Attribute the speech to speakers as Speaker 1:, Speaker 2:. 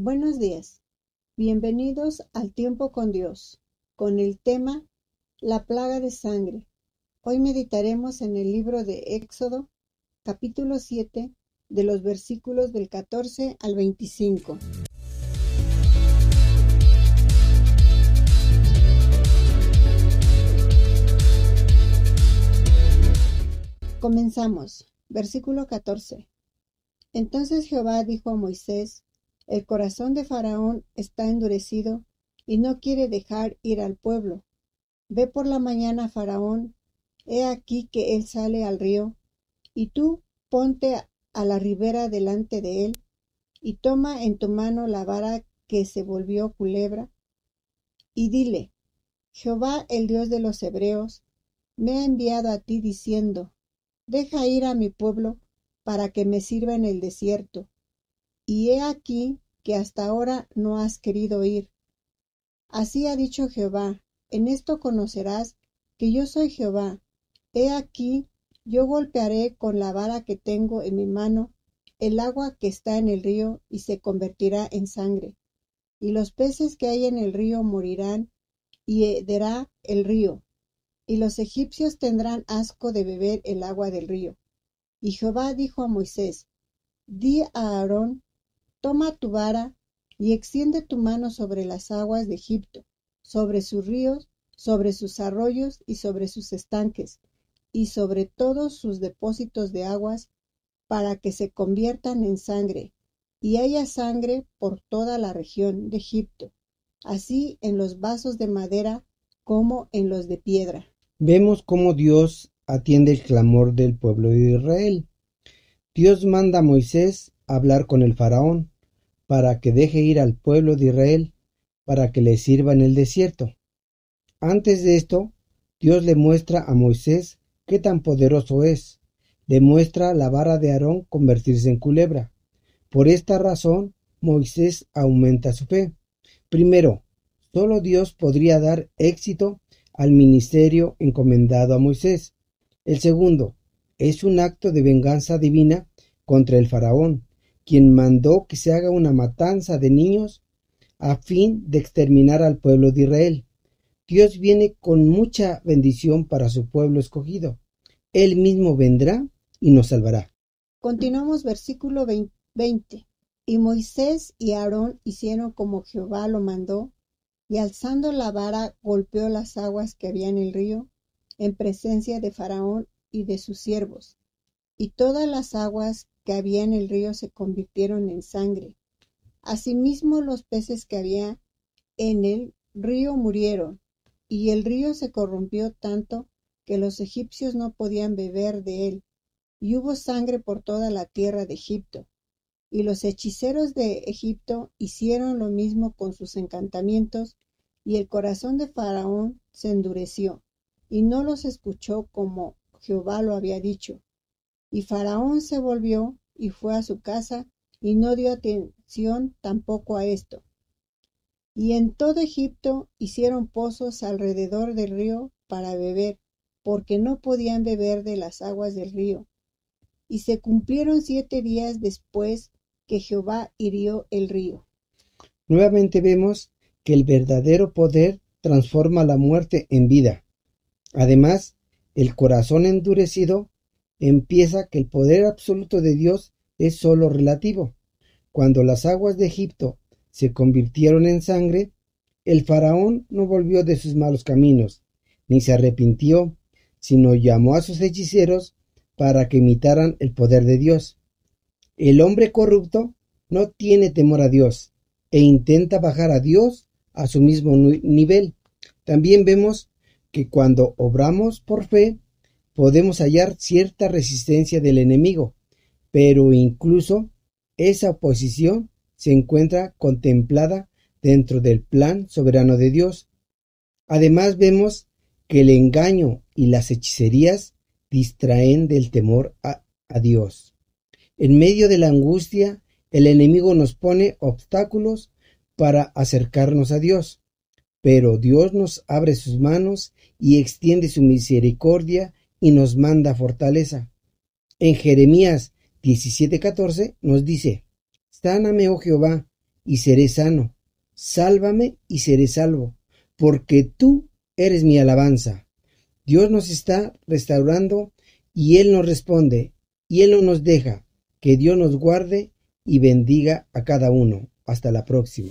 Speaker 1: Buenos días. Bienvenidos al tiempo con Dios, con el tema La plaga de sangre. Hoy meditaremos en el libro de Éxodo, capítulo 7, de los versículos del 14 al 25. Comenzamos. Versículo 14. Entonces Jehová dijo a Moisés, El corazón de Faraón está endurecido y no quiere dejar ir al pueblo. Ve por la mañana Faraón, he aquí que él sale al río, y tú ponte a la ribera delante de él, y toma en tu mano la vara que se volvió culebra, y dile, Jehová el Dios de los Hebreos, me ha enviado a ti diciendo, deja ir a mi pueblo para que me sirva en el desierto. Y he aquí que hasta ahora no has querido ir. Así ha dicho Jehová, en esto conocerás que yo soy Jehová. He aquí, yo golpearé con la vara que tengo en mi mano el agua que está en el río y se convertirá en sangre. Y los peces que hay en el río morirán y hederá el río. Y los egipcios tendrán asco de beber el agua del río. Y Jehová dijo a Moisés, Di a Aarón, toma tu vara y extiende tu mano sobre las aguas de Egipto, sobre sus ríos, sobre sus arroyos y sobre sus estanques, y sobre todos sus depósitos de aguas, para que se conviertan en sangre, y haya sangre por toda la región de Egipto, así en los vasos de madera como en los de piedra.
Speaker 2: Vemos cómo Dios atiende el clamor del pueblo de Israel. Dios manda a Moisés hablar con el faraón para que deje ir al pueblo de Israel para que le sirva en el desierto. Antes de esto, Dios le muestra a Moisés qué tan poderoso es. Le muestra la vara de Aarón convertirse en culebra. Por esta razón, Moisés aumenta su fe. Primero, solo Dios podría dar éxito al ministerio encomendado a Moisés. El segundo es un acto de venganza divina contra el faraón, quien mandó que se haga una matanza de niños a fin de exterminar al pueblo de Israel. Dios viene con mucha bendición para su pueblo escogido. Él mismo vendrá y nos salvará.
Speaker 1: Continuamos versículo 20. Y Moisés y Aarón hicieron como Jehová lo mandó, y alzando la vara golpeó las aguas que había en el río, en presencia de Faraón y de sus siervos, y todas las aguas que había en el río se convirtieron en sangre. Asimismo los peces que había en el río murieron, y el río se corrompió tanto que los egipcios no podían beber de él, y hubo sangre por toda la tierra de Egipto. Y los hechiceros de Egipto hicieron lo mismo con sus encantamientos, y el corazón de Faraón se endureció, y no los escuchó como Jehová lo había dicho. Y Faraón se volvió y fue a su casa y no dio atención tampoco a esto. Y en todo Egipto hicieron pozos alrededor del río para beber, porque no podían beber de las aguas del río. Y se cumplieron siete días después que Jehová hirió el río.
Speaker 2: Nuevamente vemos que el verdadero poder transforma la muerte en vida. Además, el corazón endurecido empieza que el poder absoluto de Dios es sólo relativo. Cuando las aguas de Egipto se convirtieron en sangre, el faraón no volvió de sus malos caminos, ni se arrepintió, sino llamó a sus hechiceros para que imitaran el poder de Dios. El hombre corrupto no tiene temor a Dios e intenta bajar a Dios a su mismo nivel. También vemos que cuando obramos por fe, podemos hallar cierta resistencia del enemigo, pero incluso esa oposición se encuentra contemplada dentro del plan soberano de Dios. Además vemos que el engaño y las hechicerías distraen del temor a, Dios. En medio de la angustia, el enemigo nos pone obstáculos para acercarnos a Dios pero Dios nos abre sus manos y extiende su misericordia y nos manda fortaleza. En Jeremías 17:14 nos dice, Sáname, oh Jehová, y seré sano. Sálvame y seré salvo, porque tú eres mi alabanza. Dios nos está restaurando y Él nos responde y Él no nos deja. Que Dios nos guarde y bendiga a cada uno. Hasta la próxima.